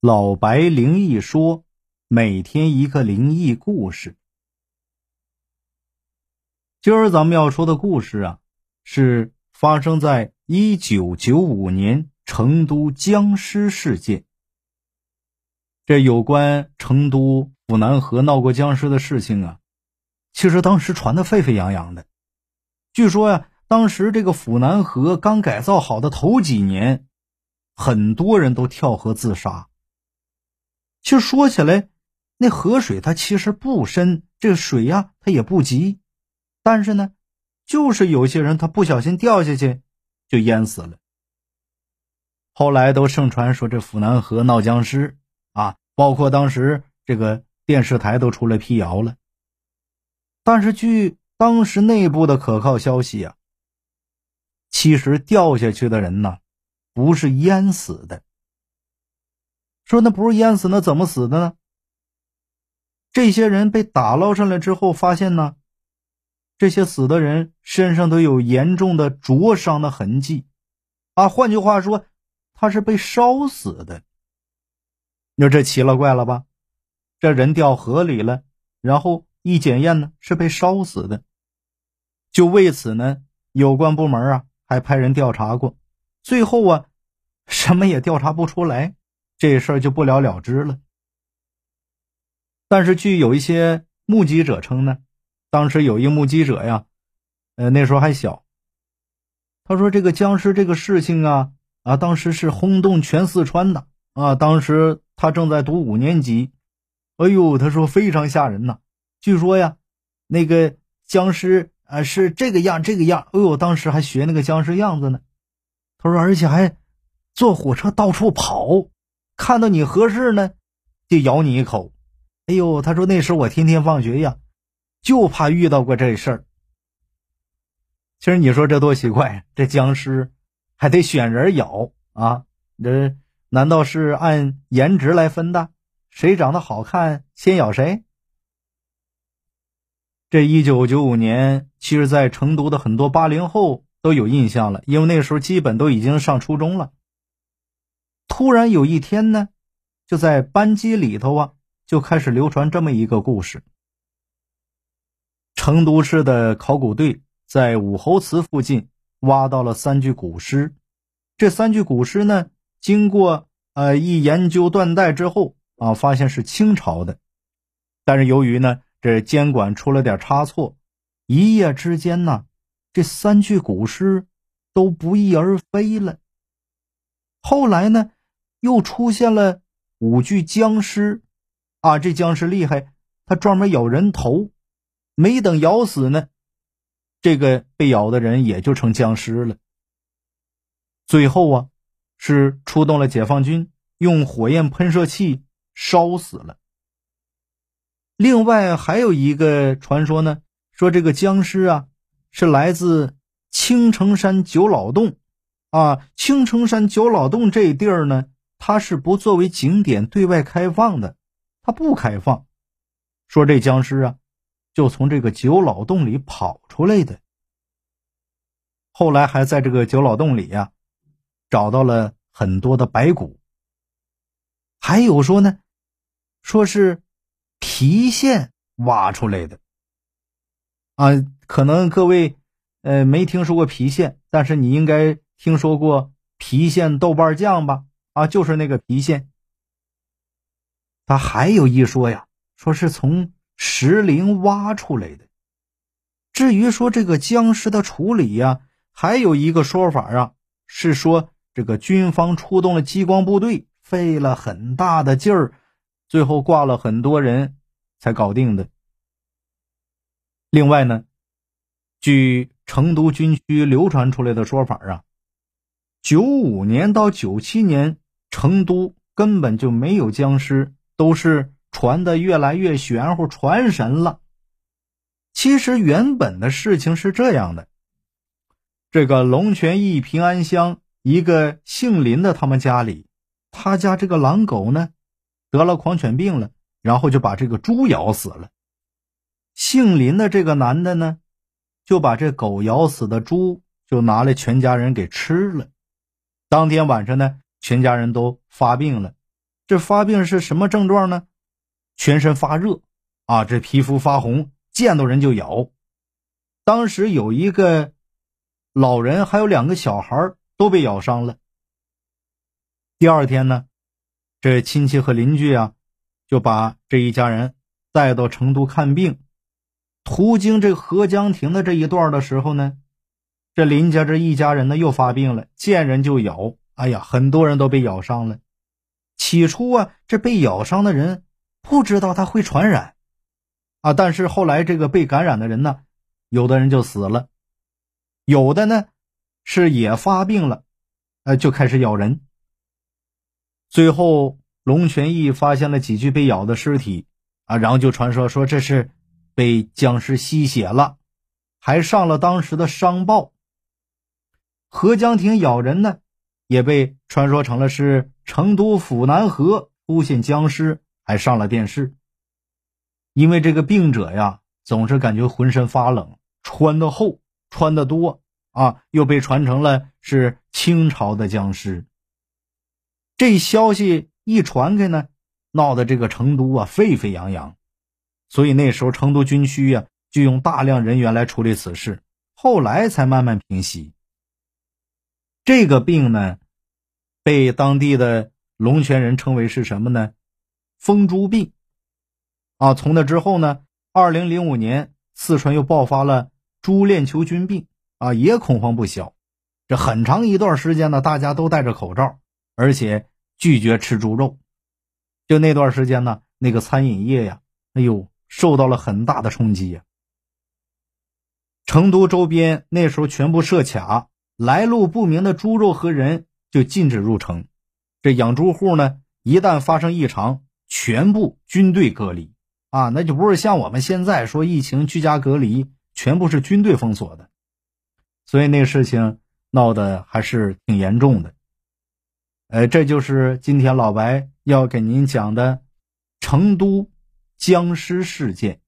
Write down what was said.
老白灵异说，每天一个灵异故事。今儿咱们要说的故事啊，是发生在一九九五年成都僵尸事件。这有关成都府南河闹过僵尸的事情啊，其实当时传的沸沸扬扬的。据说呀，当时这个府南河刚改造好的头几年。很多人都跳河自杀。其实说起来，那河水它其实不深，这水呀它也不急，但是呢，就是有些人他不小心掉下去就淹死了。后来都盛传说这府南河闹僵尸啊，包括当时这个电视台都出来辟谣了。但是据当时内部的可靠消息啊，其实掉下去的人呢。不是淹死的。说那不是淹死，那怎么死的呢？这些人被打捞上来之后，发现呢，这些死的人身上都有严重的灼伤的痕迹，啊，换句话说，他是被烧死的。你说这奇了怪了吧？这人掉河里了，然后一检验呢，是被烧死的。就为此呢，有关部门啊，还派人调查过。最后啊，什么也调查不出来，这事儿就不了了之了。但是据有一些目击者称呢，当时有一目击者呀，呃，那时候还小，他说这个僵尸这个事情啊啊，当时是轰动全四川的啊。当时他正在读五年级，哎呦，他说非常吓人呐。据说呀，那个僵尸啊是这个样这个样，哎呦，当时还学那个僵尸样子呢。他说：“而且还坐火车到处跑，看到你合适呢，就咬你一口。哎呦，他说那时候我天天放学呀，就怕遇到过这事儿。其实你说这多奇怪，这僵尸还得选人咬啊？这难道是按颜值来分的？谁长得好看先咬谁？这一九九五年，其实，在成都的很多八零后。”都有印象了，因为那时候基本都已经上初中了。突然有一天呢，就在班级里头啊，就开始流传这么一个故事：成都市的考古队在武侯祠附近挖到了三具古尸。这三具古尸呢，经过呃一研究断代之后啊，发现是清朝的。但是由于呢，这监管出了点差错，一夜之间呢。这三具古尸都不翼而飞了。后来呢，又出现了五具僵尸，啊，这僵尸厉害，它专门咬人头，没等咬死呢，这个被咬的人也就成僵尸了。最后啊，是出动了解放军，用火焰喷射器烧死了。另外还有一个传说呢，说这个僵尸啊。是来自青城山九老洞，啊，青城山九老洞这地儿呢，它是不作为景点对外开放的，它不开放。说这僵尸啊，就从这个九老洞里跑出来的。后来还在这个九老洞里呀，找到了很多的白骨。还有说呢，说是郫县挖出来的。啊，可能各位，呃，没听说过郫县，但是你应该听说过郫县豆瓣酱吧？啊，就是那个郫县。他还有一说呀，说是从石林挖出来的。至于说这个僵尸的处理呀，还有一个说法啊，是说这个军方出动了激光部队，费了很大的劲儿，最后挂了很多人才搞定的。另外呢，据成都军区流传出来的说法啊，九五年到九七年，成都根本就没有僵尸，都是传的越来越玄乎、传神了。其实原本的事情是这样的：这个龙泉驿平安乡一个姓林的，他们家里，他家这个狼狗呢得了狂犬病了，然后就把这个猪咬死了。姓林的这个男的呢，就把这狗咬死的猪就拿来全家人给吃了。当天晚上呢，全家人都发病了，这发病是什么症状呢？全身发热，啊，这皮肤发红，见到人就咬。当时有一个老人，还有两个小孩都被咬伤了。第二天呢，这亲戚和邻居啊，就把这一家人带到成都看病。途经这合江亭的这一段的时候呢，这林家这一家人呢又发病了，见人就咬。哎呀，很多人都被咬伤了。起初啊，这被咬伤的人不知道他会传染，啊，但是后来这个被感染的人呢，有的人就死了，有的呢是也发病了，呃，就开始咬人。最后，龙泉驿发现了几具被咬的尸体，啊，然后就传说说这是被僵尸吸血了，还上了当时的商报。何江亭咬人呢？也被传说成了是成都府南河出现僵尸，还上了电视。因为这个病者呀，总是感觉浑身发冷，穿的厚，穿的多啊，又被传成了是清朝的僵尸。这消息一传开呢，闹得这个成都啊沸沸扬扬。所以那时候成都军区呀，就用大量人员来处理此事，后来才慢慢平息。这个病呢，被当地的龙泉人称为是什么呢？疯猪病。啊，从那之后呢，二零零五年四川又爆发了猪链球菌病，啊，也恐慌不小。这很长一段时间呢，大家都戴着口罩，而且拒绝吃猪肉。就那段时间呢，那个餐饮业呀，哎呦，受到了很大的冲击呀。成都周边那时候全部设卡。来路不明的猪肉和人就禁止入城，这养猪户呢，一旦发生异常，全部军队隔离啊，那就不是像我们现在说疫情居家隔离，全部是军队封锁的，所以那个事情闹得还是挺严重的。呃，这就是今天老白要给您讲的成都僵尸事件。